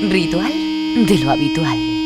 Ritual de lo habitual.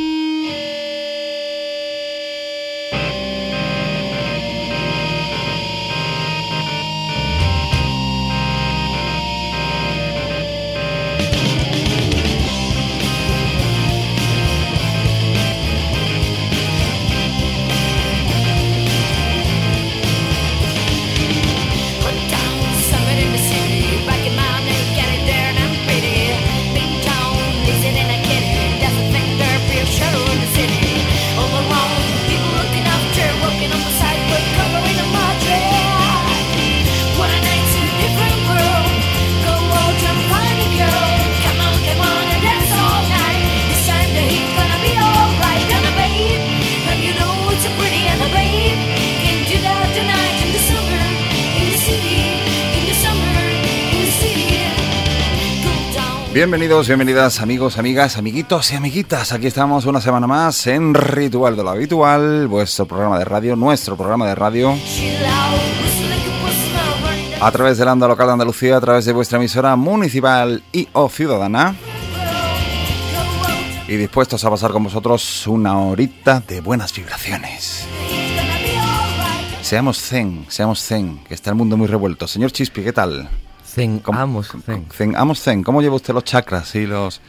Bienvenidos, bienvenidas amigos, amigas, amiguitos y amiguitas. Aquí estamos una semana más en Ritual de lo Habitual, vuestro programa de radio, nuestro programa de radio. A través del anda local de Andalucía, a través de vuestra emisora municipal y o ciudadana. Y dispuestos a pasar con vosotros una horita de buenas vibraciones. Seamos zen, seamos zen, que está el mundo muy revuelto. Señor Chispi, ¿qué tal? Zen, amos zen. Amos zen. ¿Cómo lleva usted los chakras y los,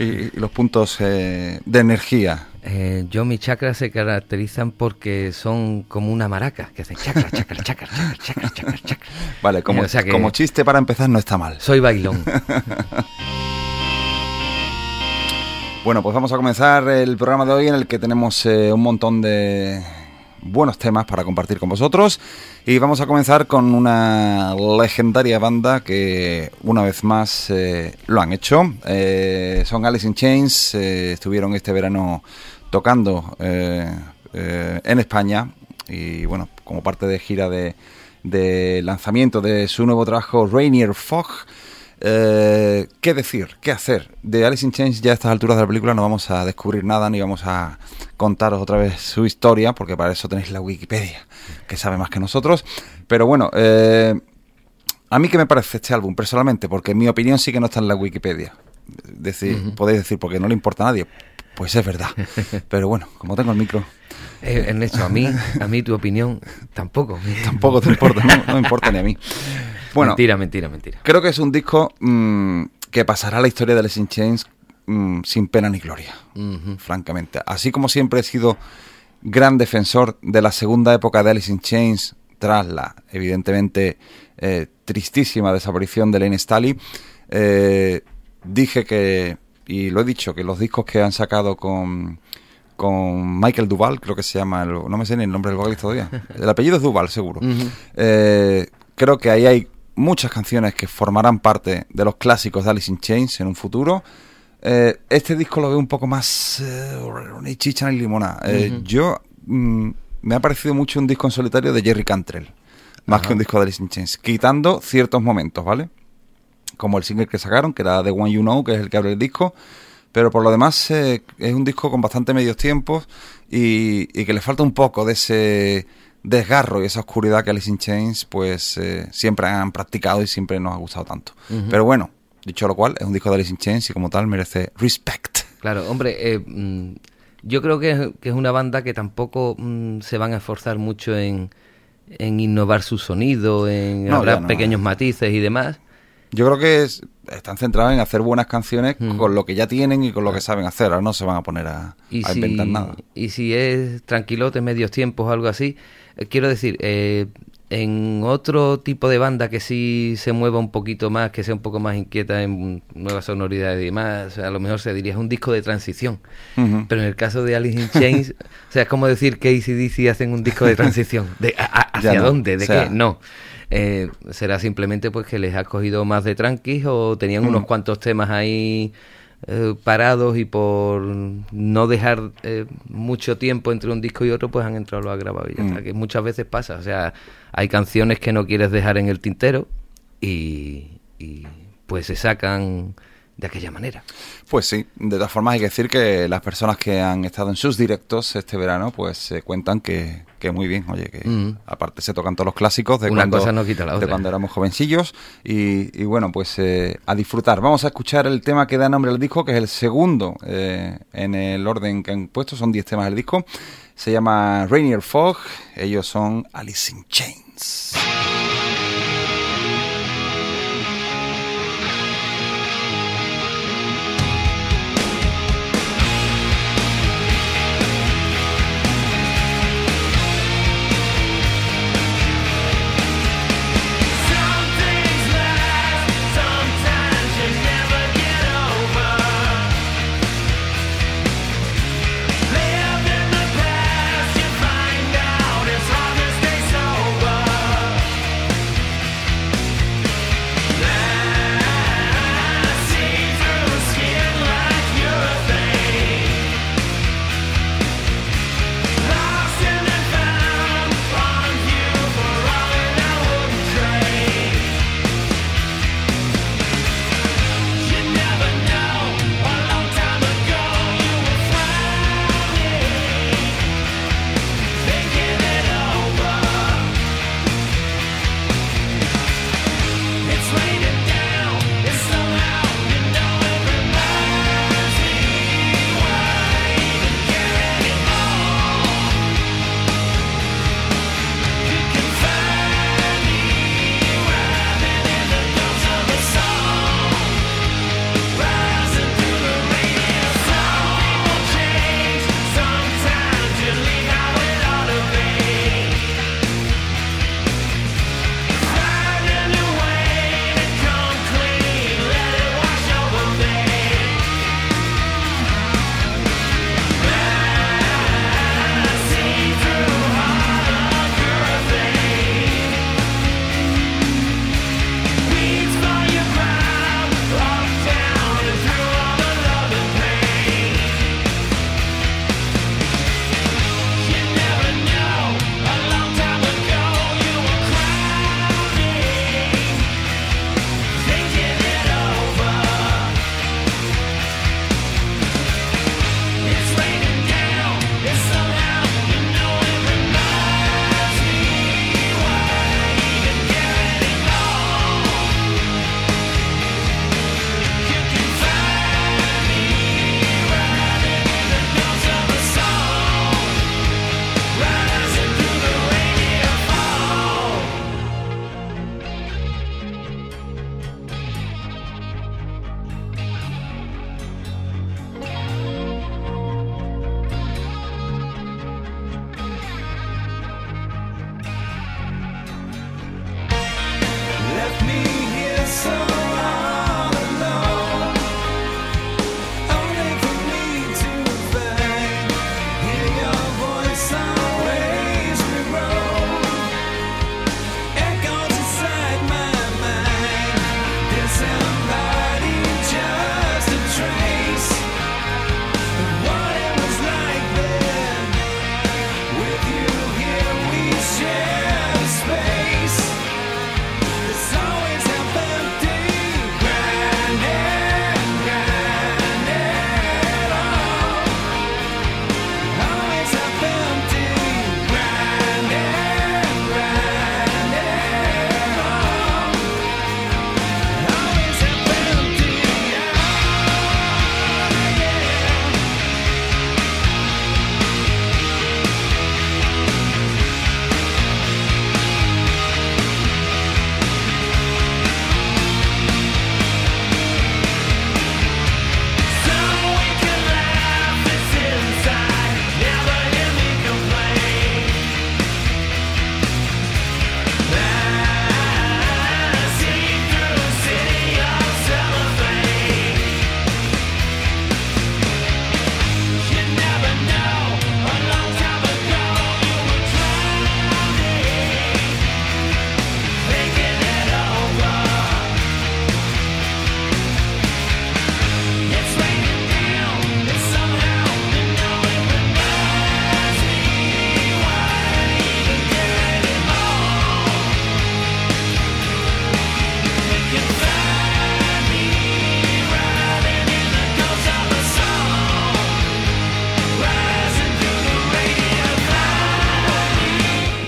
y, los puntos eh, de energía? Eh, yo mis chakras se caracterizan porque son como una maraca, que hacen chakra, chakra, chakra, chakra, chakra, chakra, Vale, como, como chiste para empezar no está mal. Soy bailón. bueno, pues vamos a comenzar el programa de hoy en el que tenemos eh, un montón de buenos temas para compartir con vosotros. Y vamos a comenzar con una legendaria banda que una vez más eh, lo han hecho. Eh, son Alice in Chains, eh, estuvieron este verano tocando en España y bueno, como parte de gira de, de lanzamiento de su nuevo trabajo Rainier Fog. Eh, ¿Qué decir? ¿Qué hacer? De Alice in Chains ya a estas alturas de la película no vamos a descubrir nada ni vamos a contaros otra vez su historia, porque para eso tenéis la Wikipedia, que sabe más que nosotros. Pero bueno, eh, a mí qué me parece este álbum personalmente, porque mi opinión sí que no está en la Wikipedia. Decir, Podéis decir, porque no le importa a nadie. Pues es verdad. Pero bueno, como tengo el micro. Eh, Ernesto, a mí, a mí tu opinión tampoco. tampoco te importa, no, no me importa ni a mí. Bueno, mentira, mentira, mentira. Creo que es un disco mm, que pasará a la historia de Alice in Chains mm, sin pena ni gloria, francamente. Así como siempre he sido gran defensor de la segunda época de Alice in Chains, tras la, evidentemente, eh, tristísima desaparición de Lane Staley, eh, dije que, y lo he dicho, que los discos que han sacado con con Michael Duval, creo que se llama, no me sé ni el nombre del vocalista todavía. El apellido es Duval, seguro. Eh, creo que ahí hay muchas canciones que formarán parte de los clásicos de Alice in Chains en un futuro. Eh, este disco lo veo un poco más eh, chicha ni limona. Eh, yo mm, me ha parecido mucho un disco en solitario de Jerry Cantrell, más que un disco de Alice in Chains, quitando ciertos momentos, ¿vale? Como el single que sacaron, que era The One You Know, que es el que abre el disco. Pero por lo demás es un disco con bastante medios tiempos y que le falta un poco de ese desgarro y esa oscuridad que Alice in Chains pues eh, siempre han practicado y siempre nos ha gustado tanto. Pero bueno, dicho lo cual, es un disco de Alice in Chains y como tal merece respect. Claro, hombre, eh, mm, yo creo que es, una banda que tampoco mm, se van a esforzar mucho en, en innovar su sonido, en no, pequeños matices y demás. Yo creo que están centrados en hacer buenas canciones con lo que ya tienen y con lo que saben hacer. Ahora no se van a poner a, inventar nada. Y si es tranquilote, medios tiempos o algo así, quiero decir, eh, en otro tipo de banda que sí se mueva un poquito más, que sea un poco más inquieta en nuevas sonoridades y demás, a lo mejor se diría es un disco de transición. Pero en el caso de Alice in Chains, o sea, es como decir que ACDC hacen un disco de transición. De, ¿Hacia dónde? ¿De qué? No. Eh, será simplemente pues que les ha cogido más de tranquis o tenían unos cuantos temas ahí eh, parados y por no dejar eh, mucho tiempo entre un disco y otro, pues han entrado a grabar y ya mm. que muchas veces pasa. O sea, hay canciones que no quieres dejar en el tintero y, pues se sacan de aquella manera. Pues sí, de todas formas hay que decir que las personas que han estado en sus directos este verano, pues se cuentan que, que muy bien, oye, que Mm. aparte se tocan todos los clásicos de, Una cuando, cosa no quita la de cuando éramos jovencillos y, y bueno, pues eh, a disfrutar. Vamos a escuchar el tema que da nombre al disco, que es el segundo eh, en el orden que han puesto, son 10 temas del disco. Se llama Rainier Fog, ellos son Alice in Chains.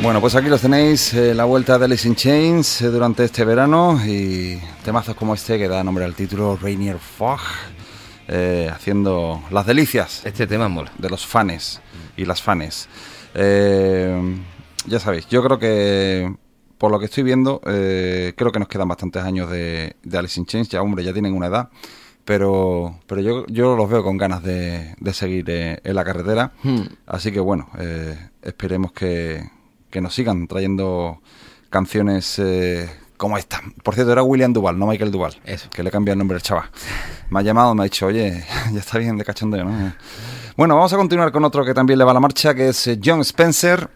Bueno, pues aquí los tenéis, eh, la vuelta de Alice in Chains eh, durante este verano y temazos como este que da nombre al título Rainier Fog, eh, haciendo las delicias Este tema mola. de los fans y las fanes. Eh, ya sabéis, yo creo que por lo que estoy viendo, creo que nos quedan bastantes años de, de Alice in Chains, ya hombre, ya tienen una edad, pero, pero yo, yo los veo con ganas de, de seguir en la carretera, Hmm. así que bueno, esperemos que, que nos sigan trayendo canciones eh, como esta. Por cierto, era William Duval, no Michael Duval, Eso. que le cambia el nombre al chaval. Me ha llamado, me ha dicho, oye, ya está bien de cachondeo, ¿no? Bueno, vamos a continuar con otro que también le va la marcha, que es eh, John Spencer,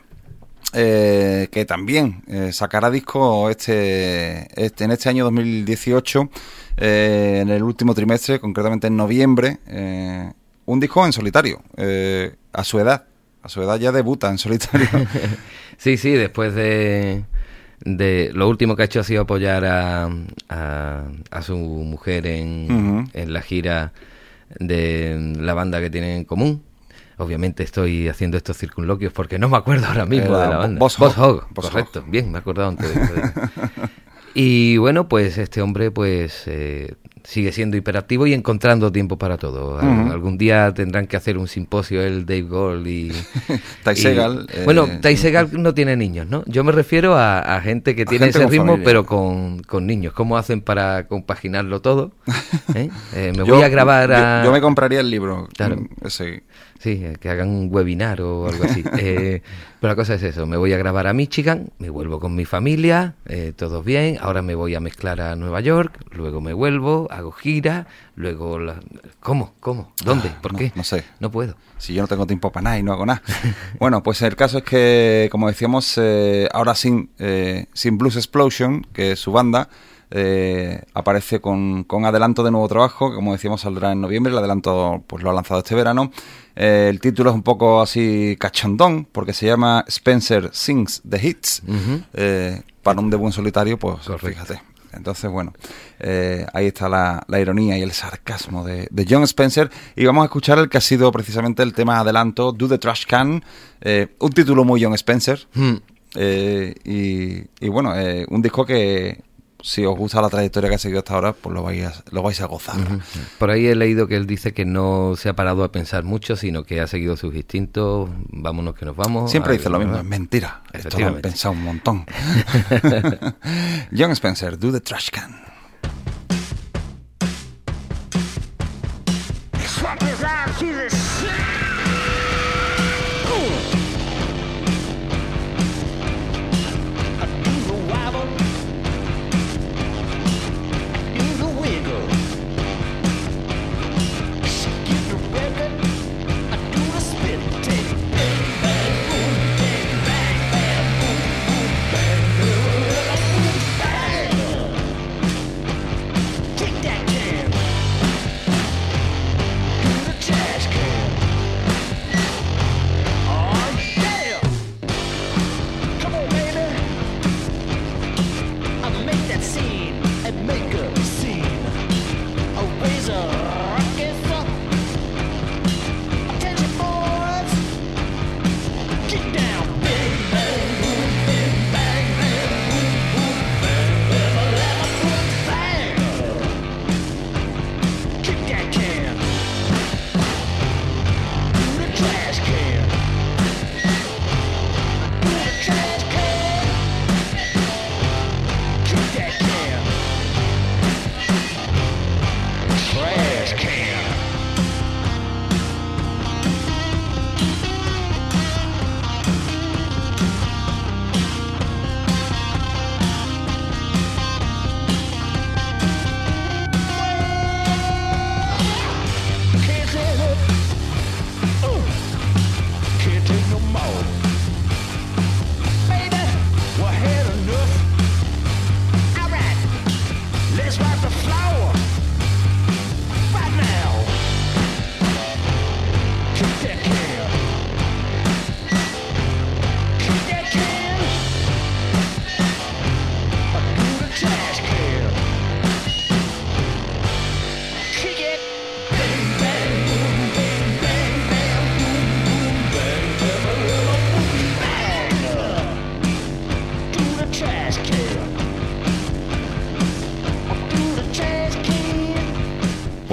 eh, que también eh, sacará disco este, este en este año 2018, eh, en el último trimestre, concretamente en noviembre, un disco en solitario, a su edad. A su edad ya debuta en solitario. Sí, sí, después de, de lo último que ha hecho ha sido apoyar a, a, a su mujer en, en la gira de la banda que tienen en común. Obviamente estoy haciendo estos circunloquios porque no me acuerdo ahora mismo de la banda. Boss Boss Hog. Boss correcto. Bien, me he acordado antes. de eso. y bueno, pues este hombre pues eh, sigue siendo hiperactivo y encontrando tiempo para todo. Algún día tendrán que hacer un simposio él, Dave Gold y... Ty y- Segall, eh, bueno, Ty Segall no tiene niños, ¿no? Yo me refiero a, a gente que tiene gente ese ritmo, familia. pero con, con niños. ¿Cómo hacen para compaginarlo todo? ¿Eh? Eh, me Yo- voy a grabar a... Yo, yo me compraría el libro. Claro. mm, Ese. Sí, que hagan un webinar o algo así. Pero la cosa es eso, me voy a grabar a Michigan, me vuelvo con mi familia, eh, todo bien, ahora me voy a mezclar a Nueva York, luego me vuelvo, hago gira, luego... la- ¿Cómo? ¿Cómo? ¿Dónde? ¿Por no- qué? no sé. No puedo. Si yo no tengo tiempo para nada y no hago nada. Bueno, pues el caso es que, como decíamos, eh, ahora sin, eh, sin Blues Explosion, que es su banda, eh, aparece con, con adelanto de nuevo trabajo, que como decíamos saldrá en noviembre, el adelanto pues lo ha lanzado este verano. Eh, el título es un poco así cachondón, porque se llama Spencer Sings the Hits. Eh, para un debut en solitario, pues Correcto. fíjate. Entonces, bueno, eh, ahí está la, la ironía y el sarcasmo de, de John Spencer. Y vamos a escuchar el que ha sido precisamente el tema adelanto, Do the Trash Can. eh, un título muy John Spencer. Hmm. eh, y, y bueno, un disco que si os gusta la trayectoria que ha seguido hasta ahora, pues lo vais a, lo vais a gozar. Por ahí he leído que él dice que no se ha parado a pensar mucho, sino que ha seguido sus instintos, vámonos que nos vamos. Siempre dice lo mismo, es mentira. Esto lo han pensado un montón. John Spencer, Do the Trash Can.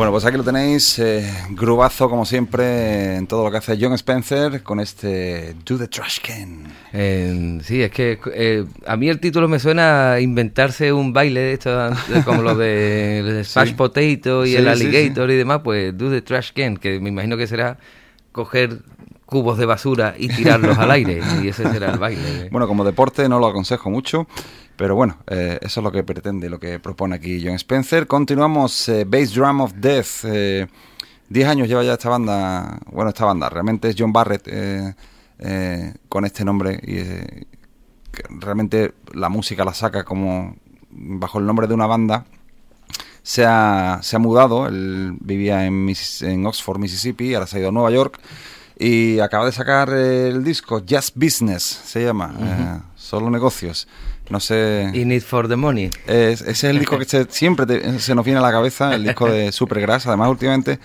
Bueno, pues aquí lo tenéis, eh, grubazo como siempre en todo lo que hace John Spencer con este Do the Trash Can. Eh, sí, es que eh, a mí el título me suena a inventarse un baile de esto, como lo de Smash Sí. Potato y Sí, el sí, Alligator y demás, pues Do the Trash Can, que me imagino que será coger cubos de basura y tirarlos al aire, y ese será el baile. Bueno, como deporte no lo aconsejo mucho, pero bueno, eh, eso es lo que pretende, lo que propone aquí John Spencer. Continuamos, eh, Bass Drum of Death. eh, Diez años lleva ya esta banda, bueno, esta banda, realmente es John Barrett eh, eh, con este nombre y eh, que realmente la música la saca como bajo el nombre de una banda. Se ha, se ha mudado, él vivía en, en Oxford, Mississippi, ahora se ha ido a Nueva York y acaba de sacar el disco Just Business, se llama, eh, solo negocios. No sé... Y Need for the Money. Es- ese es el disco que se- siempre te- se nos viene a la cabeza, el disco de Supergrass. Además, últimamente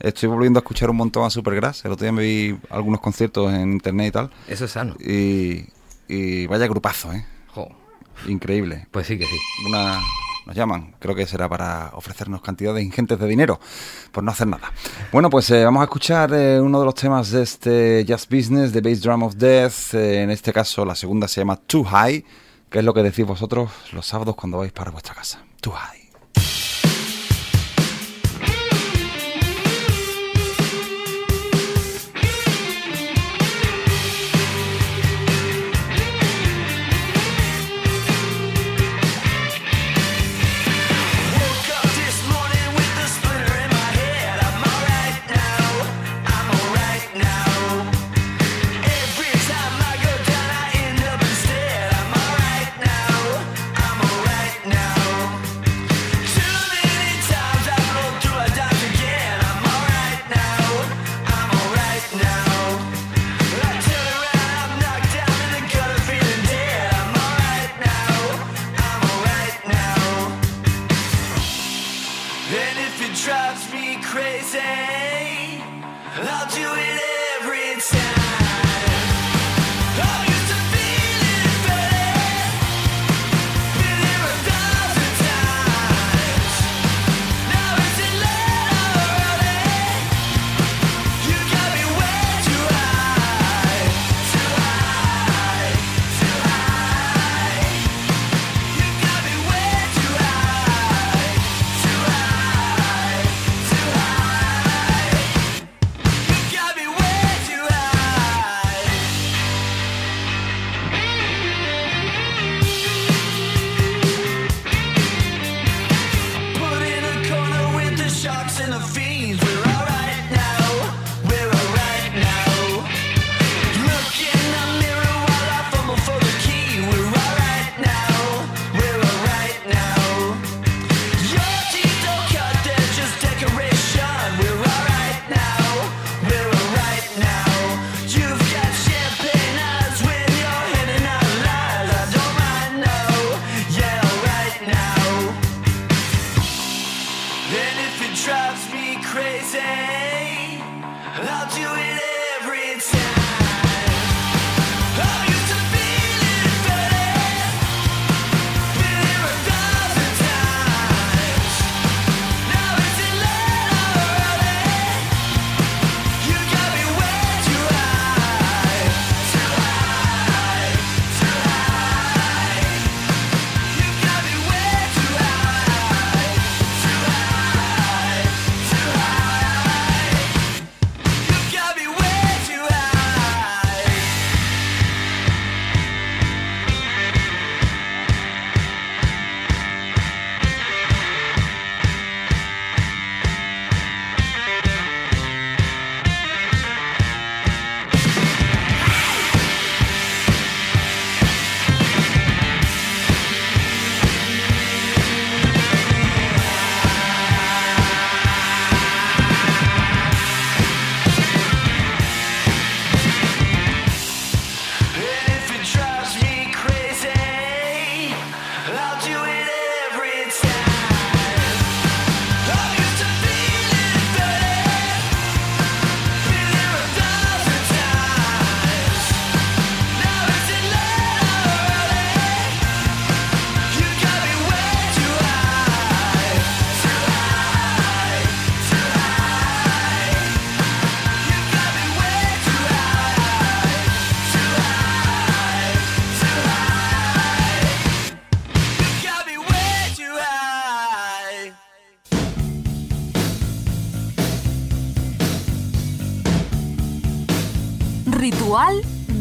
estoy volviendo a escuchar un montón a Supergrass. El otro día me vi algunos conciertos en internet y tal. Eso es sano. Y, y vaya grupazo, ¿eh? Jo, Increíble. pues sí que sí. Una, nos llaman, creo que será para ofrecernos cantidades ingentes de dinero por no hacer nada. Bueno, pues eh, vamos a escuchar eh, uno de los temas de este Just Business, de Bass Drum of Death. Eh, en este caso, la segunda se llama Too High, que es lo que decís vosotros los sábados cuando vais para vuestra casa. Too High.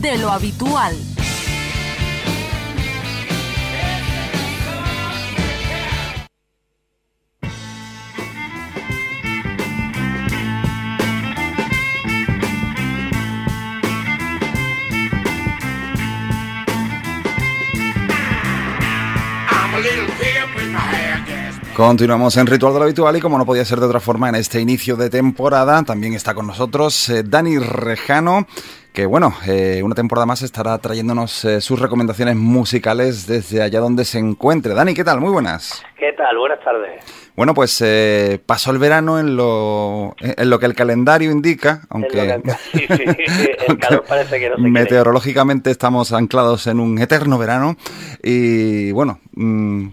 De lo habitual. Continuamos en Ritual de lo Habitual y como no podía ser de otra forma en este inicio de temporada, también está con nosotros eh, Dani Rejano, que bueno, eh, una temporada más estará trayéndonos eh, sus recomendaciones musicales desde allá donde se encuentre. Dani, ¿qué tal? Muy buenas. ¿Qué tal? Buenas tardes. Bueno, pues eh, pasó el verano en lo, en lo que el calendario indica, aunque, Es lo que- sí, sí, el calor parece que no se quiere. meteorológicamente estamos anclados en un eterno verano y bueno, mm,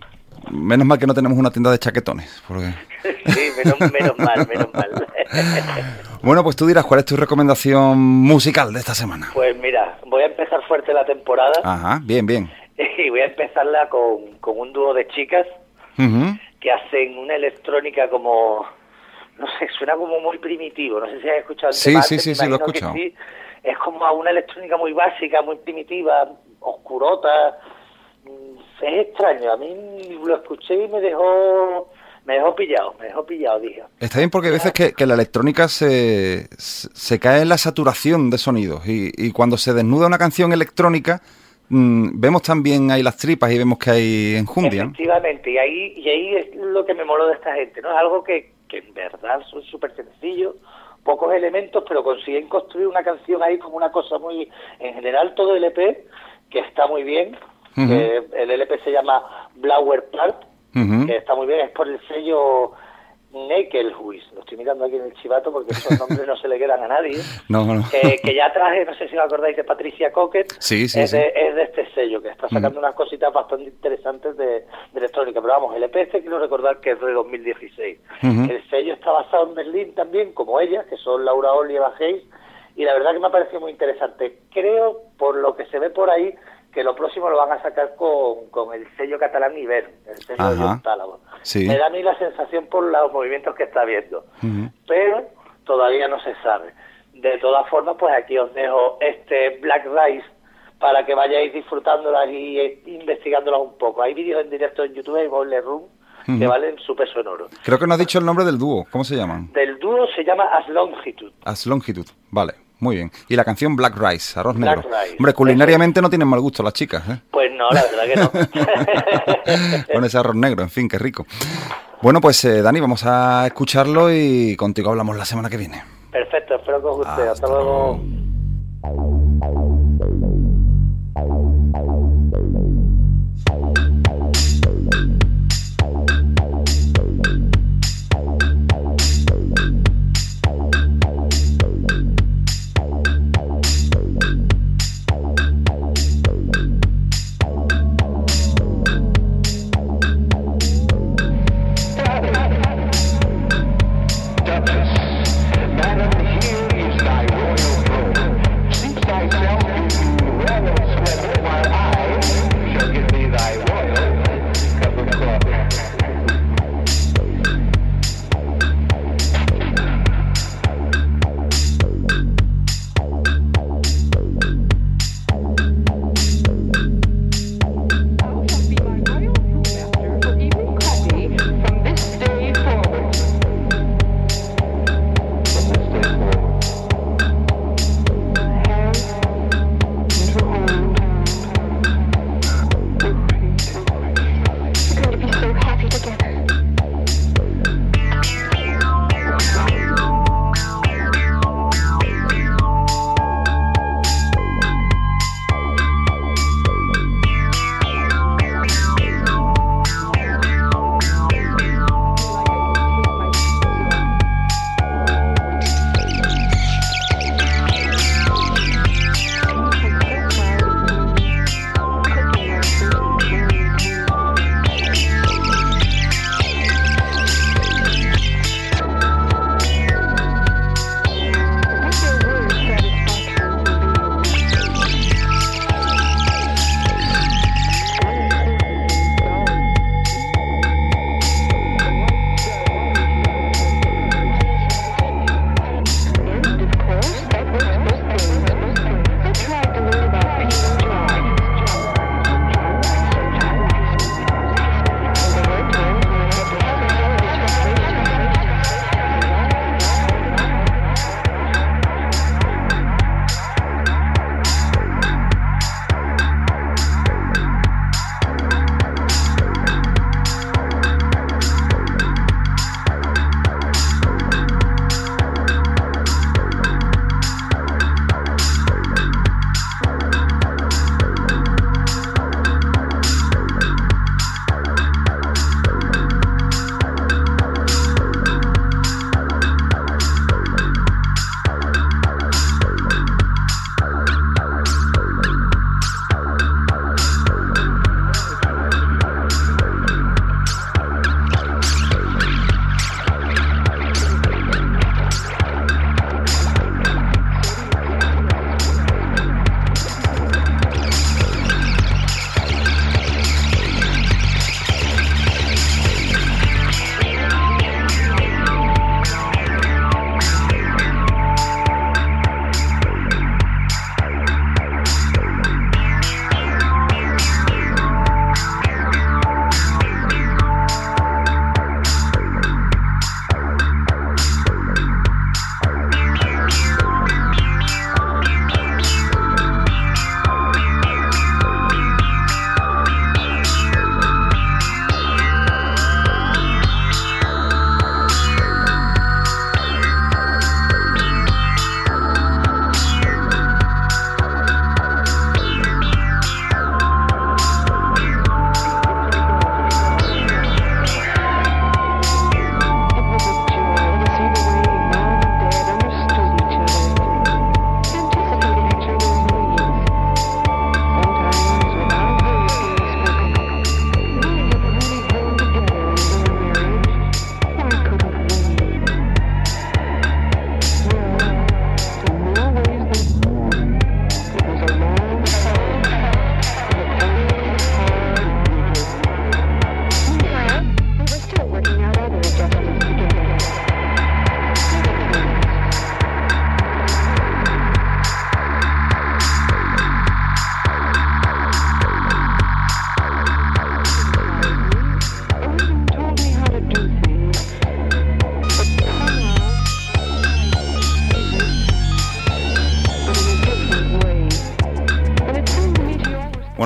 menos mal que no tenemos una tienda de chaquetones, porque... Sí, menos, menos mal, menos mal. Bueno, pues tú dirás cuál es tu recomendación musical de esta semana. Pues mira, voy a empezar fuerte la temporada Ajá, bien, bien. y voy a empezarla con, con un dúo de chicas que hacen una electrónica como, no sé, suena como muy primitivo. No sé si has escuchado el Sí, tema sí, antes, sí, sí, lo he escuchado. sí. Es como una electrónica muy básica, muy primitiva, oscurota. Mm, Es extraño. A mí lo escuché y me dejó, me dejó pillado, me dejó pillado, dije. Está bien porque hay veces que, que la electrónica se, se cae en la saturación de sonidos y, y cuando se desnuda una canción electrónica mm, vemos también ahí las tripas y vemos que hay enjundia. Efectivamente, y ahí, y ahí es lo que me moló de esta gente, ¿no? Es algo que, que en verdad son súper sencillos, pocos elementos, pero consiguen construir una canción ahí como una cosa muy... En general todo el EP, que está muy bien, que el LP se llama Blower Plant, Ujú. que está muy bien, es por el sello Neckelhuis, lo estoy mirando aquí en el chivato porque esos nombres no se le quedan a nadie. No, no. que, que ya traje, no sé si os acordáis de Patricia Coquet, Sí, sí, es, sí. De, es de este sello, que está sacando unas cositas bastante interesantes de, de electrónica. Pero vamos, el EP este quiero recordar que es de 2016. Ujú. El sello está basado en Berlín también, como ellas, que son Laura Ol y Eva Hayes, y la verdad que me ha parecido muy interesante. Creo, por lo que se ve por ahí, que lo próximo lo van a sacar con, con el sello catalán Iber, el sello de Ajá. John Tálamo. Sí. Me da a mí la sensación por los movimientos que está viendo. Ujú. Pero todavía no se sabe. De todas formas, pues aquí os dejo este Black Rice para que vayáis disfrutándolas y eh, investigándolas un poco. Hay vídeos en directo en YouTube y Boiler Room que valen su peso en oro. Creo que no has dicho el nombre del dúo. ¿Cómo se llaman? Del dúo se llama As Longitude. As Longitud. Vale, muy bien. Y la canción Black Rice, arroz Black negro. Rice. Hombre, culinariamente no tienen mal gusto las chicas, ¿eh? Pues no, la verdad que no. Con ese arroz negro, en fin, qué rico. Bueno, pues eh, Dani, vamos a escucharlo y contigo hablamos la semana que viene. Perfecto, espero que os guste. Hasta, Hasta luego. luego.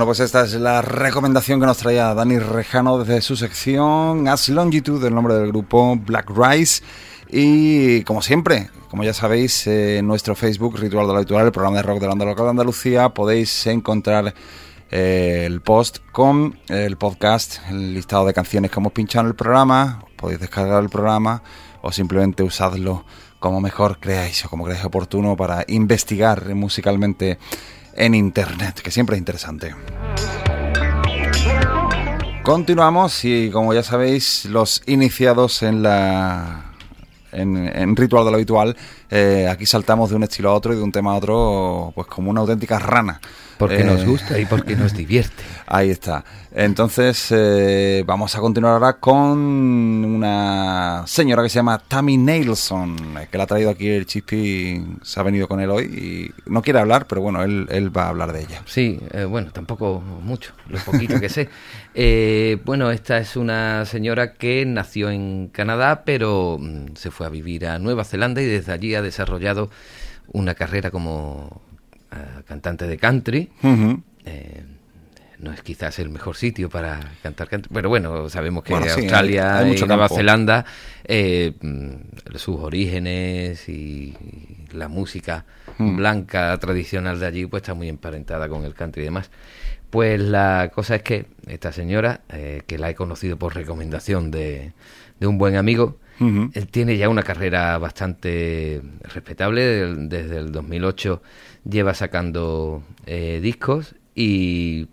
Pues esta es la recomendación que nos traía Dani Rejano desde su sección As Longitude, el nombre del grupo Black Rice. Y como siempre, como ya sabéis, en nuestro Facebook, Ritual de lo Habitual, el programa de rock de la de Andalucía, podéis encontrar eh, el post con el podcast, el listado de canciones que hemos pinchado en el programa. Podéis descargar el programa o simplemente usadlo como mejor creáis o como creáis oportuno para investigar musicalmente en internet, que siempre es interesante. Continuamos y como ya sabéis, los iniciados en la en, ritual de lo habitual, eh, aquí saltamos de un estilo a otro y de un tema a otro, pues como una auténtica rana. Porque Eh, nos gusta y porque nos divierte. Ahí está. Entonces, eh, vamos a continuar ahora con una señora que se llama Tammy Nelson, eh, que la ha traído aquí el Chispi, se ha venido con él hoy y no quiere hablar, pero bueno, él, él va a hablar de ella. Sí, eh, bueno, tampoco mucho, lo poquito que sé. Eh, bueno, esta es una señora que nació en Canadá, pero mm, se fue a vivir a Nueva Zelanda y desde allí ha desarrollado una carrera como cantante de country. Eh, no es quizás el mejor sitio para cantar country, pero bueno, sabemos que Bueno, sí, Australia hay- hay mucho y Nueva. Zelanda, eh, mm, sus orígenes y, la música blanca tradicional de allí, pues está muy emparentada con el country y demás. Pues la cosa es que esta señora, eh, que la he conocido por recomendación de, de un buen amigo, Él tiene ya una carrera bastante respetable. Desde el 2008 lleva sacando eh, discos y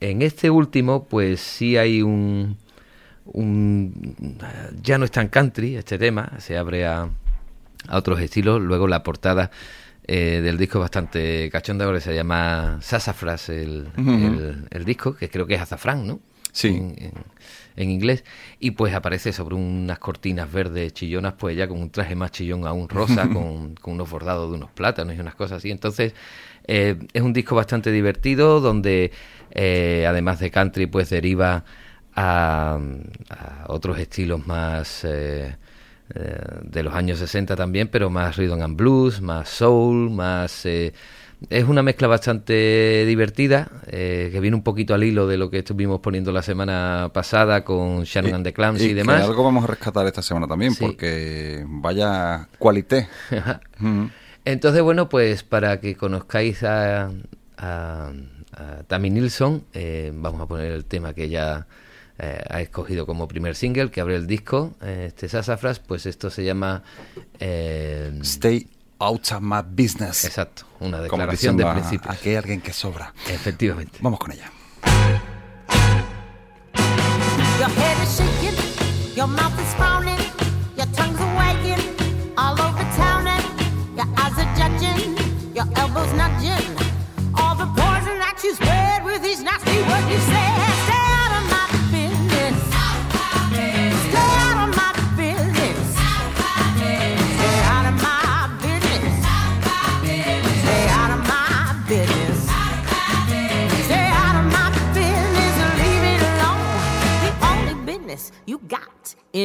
en este último, pues sí hay un, un- ya no es tan country este tema, se abre a, a otros estilos. Luego la portada eh, del disco es bastante cachonda, porque se llama Sassafras el, el- el disco, que creo que es azafrán, ¿no? Sí. En, en- en inglés. Y pues aparece sobre unas cortinas verdes chillonas, pues ya con un traje más chillón aún rosa, con, con unos bordados de unos plátanos y unas cosas así. Entonces, eh, es un disco bastante divertido, donde eh, además de country, pues deriva a, a otros estilos más eh, eh, de los años 60 también, pero más rhythm and blues, más soul, más... eh, es una mezcla bastante divertida, eh, que viene un poquito al hilo de lo que estuvimos poniendo la semana pasada con Shannon and the Clams y, que demás. algo vamos a rescatar esta semana también, Sí. porque vaya cualité. Entonces, bueno, pues para que conozcáis a, a, a Tammy Nilsson, eh, vamos a poner el tema que ella eh, ha escogido como primer single, que abre el disco, eh, este Sassafras, pues esto se llama... eh, Stay out of my business. exacto, una declaración de principios. Aquí hay alguien que sobra. Efectivamente. Vamos con ella. Your head is shaking, your mouth is frowning, your tongue's a wagging all over town, and your eyes are judging, your elbows nudging. All the poison that you spread with each nasty word you say.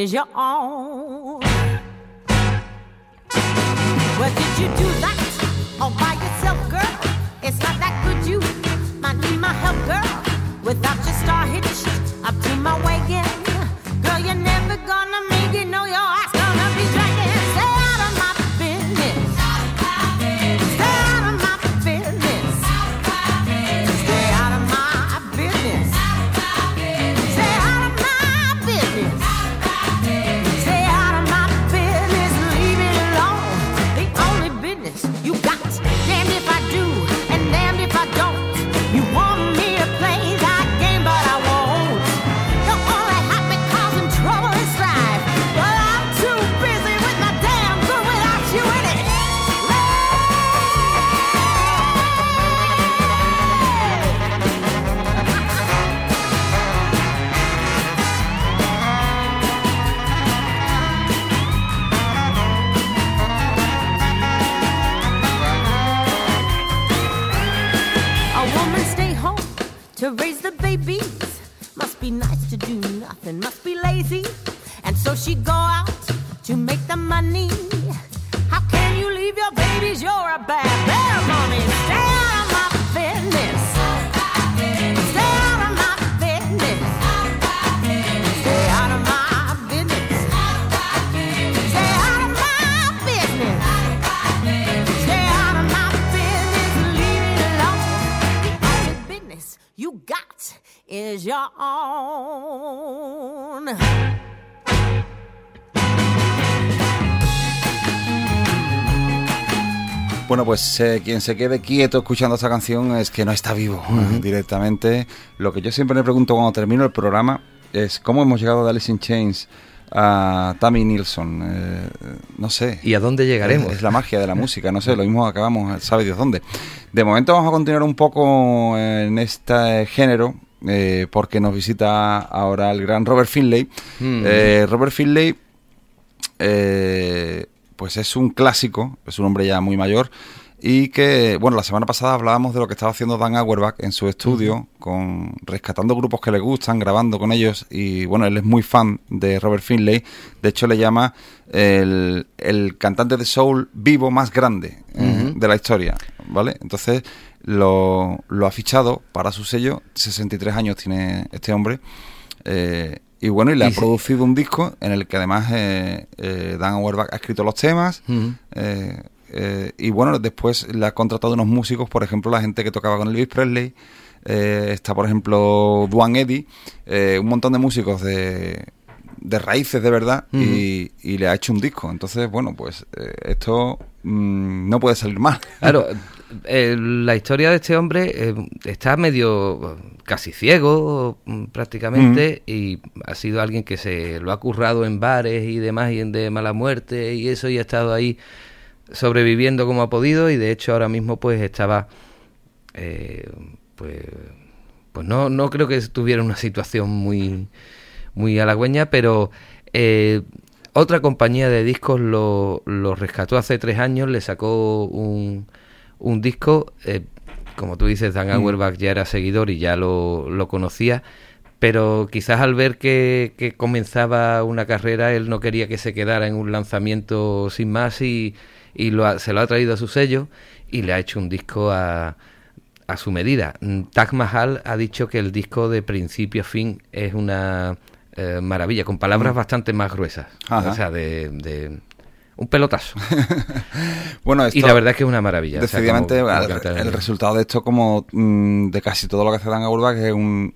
Is your own. Well, did you do that all by yourself, girl? It's not that good. You might need my help, girl. Without your star hitched be Bueno, pues eh, quien se quede quieto escuchando esta canción es que no está vivo eh, directamente. Lo que yo siempre me pregunto cuando termino el programa es cómo hemos llegado de Alice in Chains a Tammy Nilsson. Eh, no sé. ¿Y a dónde llegaremos? Es, es la magia de la música, no sé, lo mismo acabamos, sabe Dios dónde. De momento vamos a continuar un poco en este género. Eh, porque nos visita ahora el gran Robert Finlay. Mm. Eh, Robert Finlay eh, pues es un clásico, es un hombre ya muy mayor y que, bueno, la semana pasada hablábamos de lo que estaba haciendo Dan Auerbach en su estudio, con rescatando grupos que le gustan, grabando con ellos y, bueno, él es muy fan de Robert Finlay, de hecho le llama el, el cantante de soul vivo más grande eh, de la historia, ¿vale? Entonces lo, lo ha fichado para su sello, 63 años tiene este hombre, eh, y bueno, y le ha producido un disco en el que además eh, eh, Dan Auerbach ha escrito los temas. Eh, y bueno, después le ha contratado unos músicos, por ejemplo, la gente que tocaba con Elvis Presley. eh, está, por ejemplo, Duane Eddy. eh, un montón de músicos de, de raíces de verdad. y, y le ha hecho un disco. Entonces, bueno, pues eh, esto mm, no puede salir mal. Claro, eh, la historia de este hombre eh, está medio casi ciego mm, prácticamente y ha sido alguien que se lo ha currado en bares y demás y en de mala muerte y eso y ha estado ahí sobreviviendo como ha podido y de hecho ahora mismo pues estaba eh, pues pues no no creo que estuviera en una situación muy muy halagüeña pero eh, otra compañía de discos lo, lo rescató hace tres años le sacó un, un disco eh, como tú dices Dan Auerbach ya era seguidor y ya lo, lo conocía pero quizás al ver que, que comenzaba una carrera él no quería que se quedara en un lanzamiento sin más y, y lo ha- se lo ha traído a su sello y le ha hecho un disco a, a su medida. Mm, Taj Mahal ha dicho que el disco de principio a fin es una eh, maravilla, con palabras bastante más gruesas. Ajá. O sea, de, de un pelotazo. Bueno, y la verdad es que es una maravilla. o sea, Decididamente, como- como el, resultado de esto, como mm, de casi todo lo que hace Dan Auerbach, es un,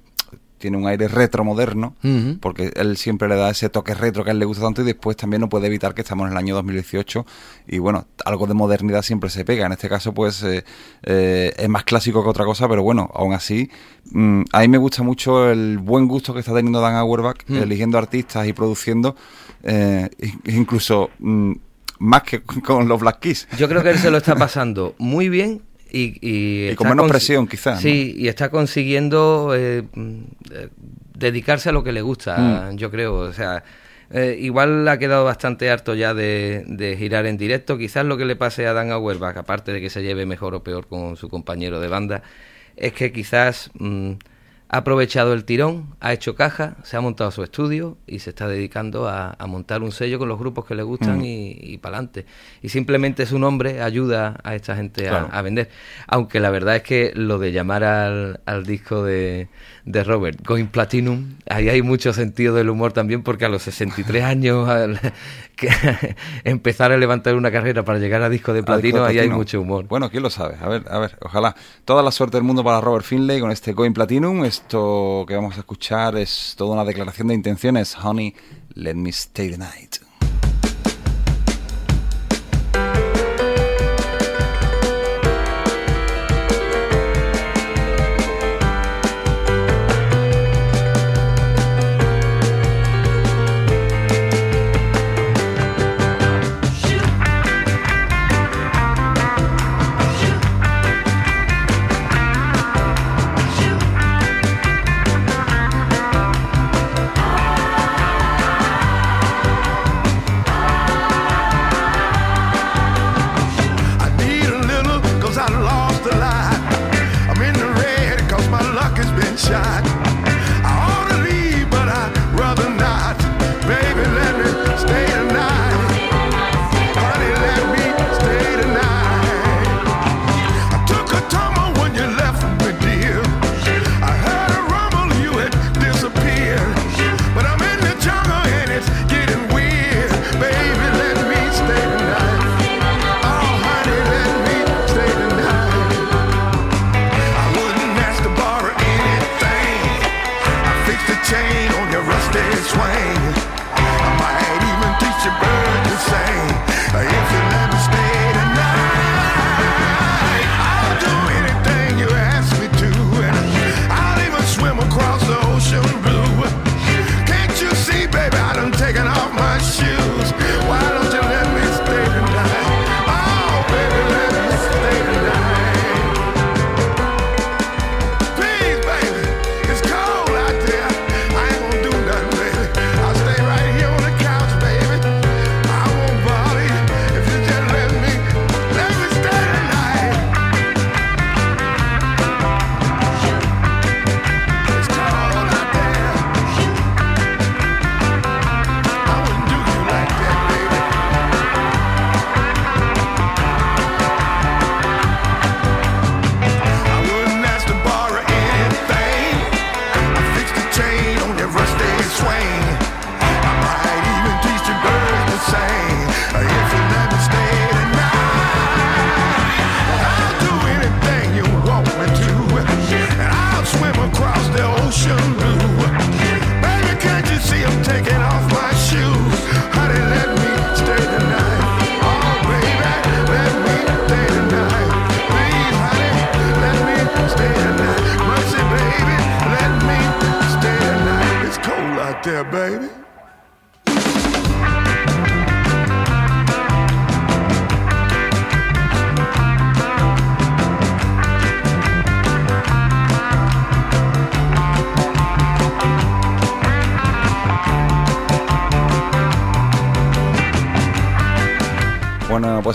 tiene un aire retro moderno, porque él siempre le da ese toque retro que a él le gusta tanto y después también no puede evitar que estamos en el año 2018 y bueno, algo de modernidad siempre se pega. En este caso, pues eh, eh, es más clásico que otra cosa, pero bueno, aún así, mm, a mí me gusta mucho el buen gusto que está teniendo Dan Auerbach Mm. eligiendo artistas y produciendo, eh, in- incluso mm, más que con los Black Keys. Yo creo que él se lo está pasando muy bien y, y, Y con menos presión, quizás, ¿no? Sí, y está consiguiendo eh, dedicarse a lo que le gusta, Mm. yo creo. O sea, eh, igual ha quedado bastante harto ya de, de girar en directo. Quizás lo que le pase a Dan Auerbach, aparte de que se lleve mejor o peor con su compañero de banda, es que quizás mm, ha aprovechado el tirón, ha hecho caja, se ha montado su estudio y se está dedicando a, a montar un sello con los grupos que le gustan Mm. y, y para adelante. Y simplemente su nombre ayuda a esta gente a, Claro. a vender. Aunque la verdad es que lo de llamar al, al disco de, de Robert Going Platinum, ahí hay mucho sentido del humor también, porque a los 63 años al- que empezar a levantar una carrera para llegar a disco de disco platino, de ahí hay mucho humor. Bueno, quién lo sabe. A ver, a ver, ojalá. Toda la suerte del mundo para Robert Finlay con este Going Platinum. Esto que vamos a escuchar es toda una declaración de intenciones. Honey, let me stay the night.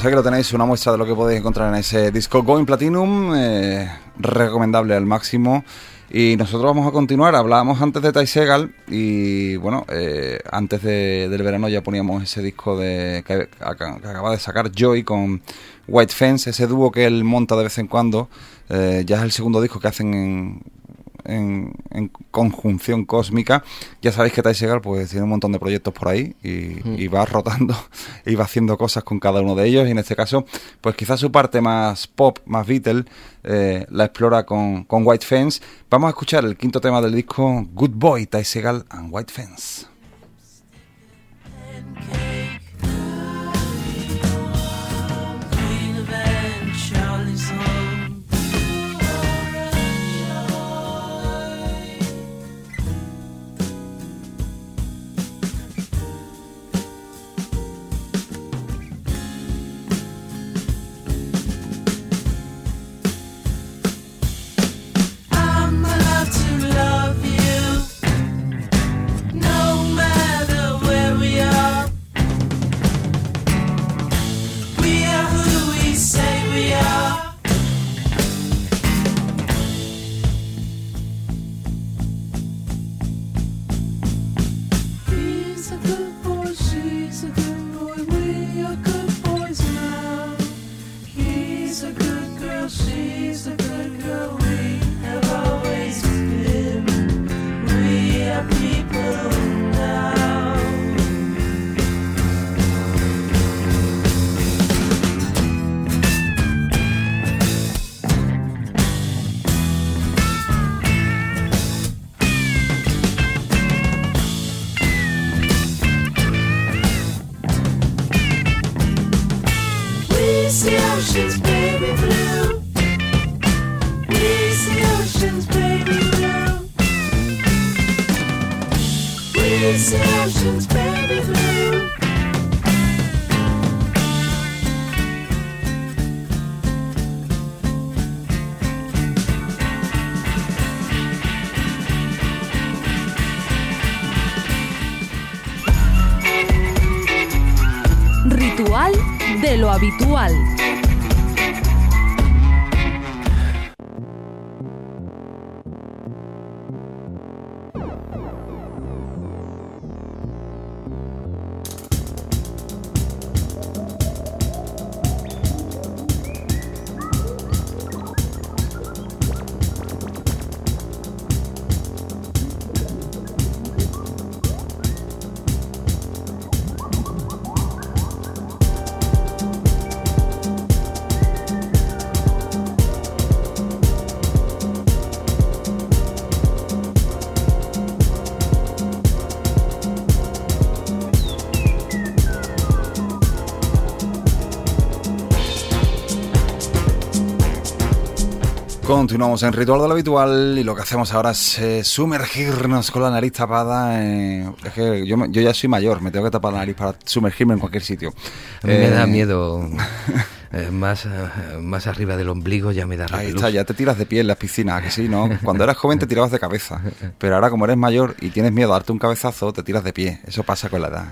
Aquí lo tenéis, una muestra de lo que podéis encontrar en ese disco Going Platinum, eh, recomendable al máximo. Y nosotros vamos a continuar, hablábamos antes de Ty Segal y bueno, eh, antes de- del verano ya poníamos ese disco de que, que acaba de sacar Joy con White Fence, ese dúo que él monta de vez en cuando, eh, ya es el segundo disco que hacen en, en, en conjunción cósmica. Ya sabéis que Ty Segal pues tiene un montón de proyectos por ahí y, y va rotando y va haciendo cosas con cada uno de ellos. Y en este caso, pues quizás su parte más pop, más Beatle, eh, la explora con, con White Fence. Vamos a escuchar el quinto tema del disco Good Boy, Ty Segal and White Fence. De lo habitual. Continuamos en Ritual de lo Habitual y lo que hacemos ahora es eh, sumergirnos con la nariz tapada. es que yo, me- yo ya soy mayor, me tengo que tapar la nariz para sumergirme en cualquier sitio. A mí me Eh, da miedo. eh, más, eh, más arriba del ombligo ya me da Ahí está, ya te tiras de pie en las piscinas, ¿a que sí, ¿no? Cuando eras joven te tirabas de cabeza, pero ahora como eres mayor y tienes miedo a darte un cabezazo, te tiras de pie. Eso pasa con la edad.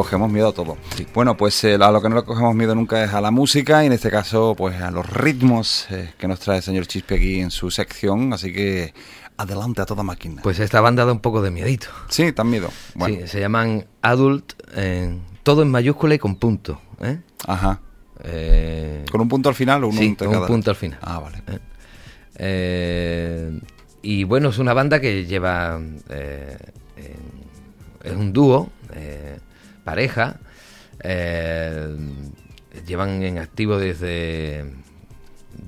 Cogemos miedo a todo. Bueno, pues eh, a lo que no le cogemos miedo nunca es a la música y en este caso pues a los ritmos eh, que nos trae el señor Chispe aquí en su sección, así que adelante a toda máquina. Pues esta banda da un poco de miedito. sí, tan miedo. Bueno, Sí, se llaman Adult, eh, todo en mayúscula y con punto. ajá. ¿Con un punto al final o uno sí, con un punto al final. Ah, vale. y bueno, es una banda que lleva. eh, es un dúo, pareja. eh, llevan en activo desde.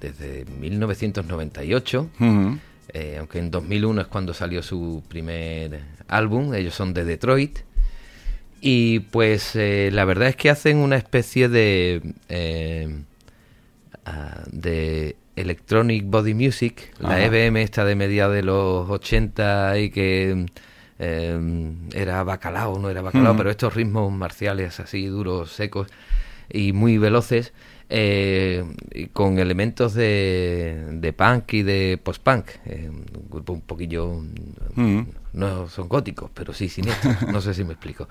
desde 1998. Ujú. eh, aunque en 2001 es cuando salió su primer álbum. Ellos son de Detroit. Y pues eh, la verdad es que hacen una especie de. eh, ah, de Electronic Body Music, la. EBM esta de mediados de los 80 y que eh, era bacalao, no era bacalao, Ujú. pero estos ritmos marciales así duros, secos. y muy veloces, eh, y con elementos de, de punk y de post-punk. eh, un grupo un poquillo... Mm. No son góticos, pero sí siniestros. No sé si me explico.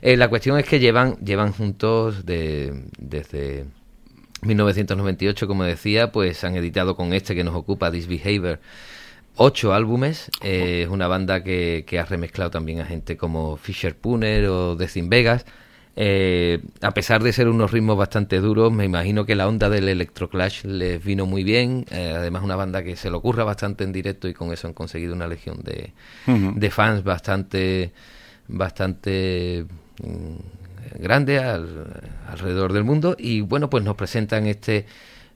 Eh, la cuestión es que llevan, llevan juntos de, desde 1998, como decía, pues han editado con este que nos ocupa, Disbehavior, ocho álbumes. Eh, es una banda que, que ha remezclado también a gente como Fisher Puner o Decim Vegas. Eh, a pesar de ser unos ritmos bastante duros, me imagino que la onda del Electroclash les vino muy bien. Eh, además, una banda que se le ocurra bastante en directo y con eso han conseguido una legión de, de fans bastante, bastante mm, grande al- alrededor del mundo. Y bueno, pues nos presentan este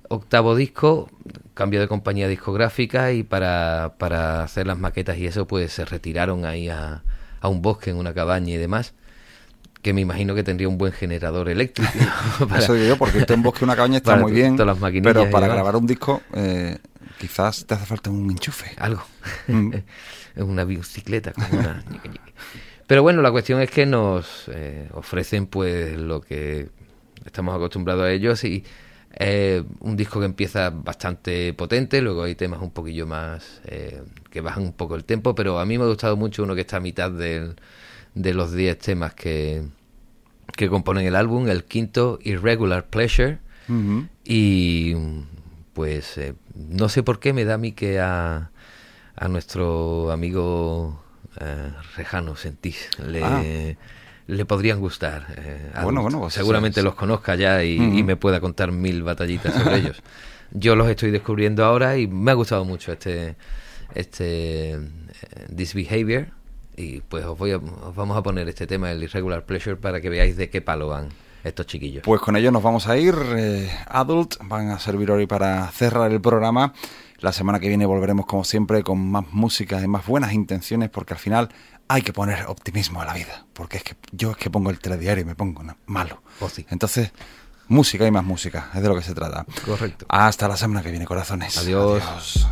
octavo disco, cambio de compañía discográfica y para, para hacer las maquetas y eso, pues se retiraron ahí a, a un bosque en una cabaña y demás. Que me imagino que tendría un buen generador eléctrico. para- Eso digo yo, porque a un bosque una cabaña está muy bien, todas las maquinillas pero para grabar un disco eh, quizás te hace falta un enchufe. algo. Mm. es una bicicleta. como una. Pero bueno, la cuestión es que nos eh, ofrecen pues lo que estamos acostumbrados a ellos y eh, un disco que empieza bastante potente, luego hay temas un poquillo más eh, que bajan un poco el tempo, pero a mí me ha gustado mucho uno que está a mitad del- de los 10 temas que, que componen el álbum, el quinto, Irregular Pleasure. Y pues eh, no sé por qué me da a mí que a, a nuestro amigo eh, Rejano Sentís le, Ah. Le podrían gustar. eh, Bueno, bueno, pues seguramente sí, sí. los conozca ya y, y me pueda contar mil batallitas sobre ellos. Yo los estoy descubriendo ahora y me ha gustado mucho este este eh, Disbehavior y pues os voy a, os vamos a poner este tema el Irregular Pleasure para que veáis de qué palo van estos chiquillos. Pues con ellos nos vamos a ir. eh, Adult van a servir hoy para cerrar el programa. La semana que viene volveremos como siempre con más música y más buenas intenciones porque al final hay que poner optimismo a la vida. Porque es que yo es que pongo el telediario y me pongo malo. Sí. Entonces, música y más música, es de lo que se trata. Correcto. Hasta la semana que viene, corazones. Adiós. Adiós.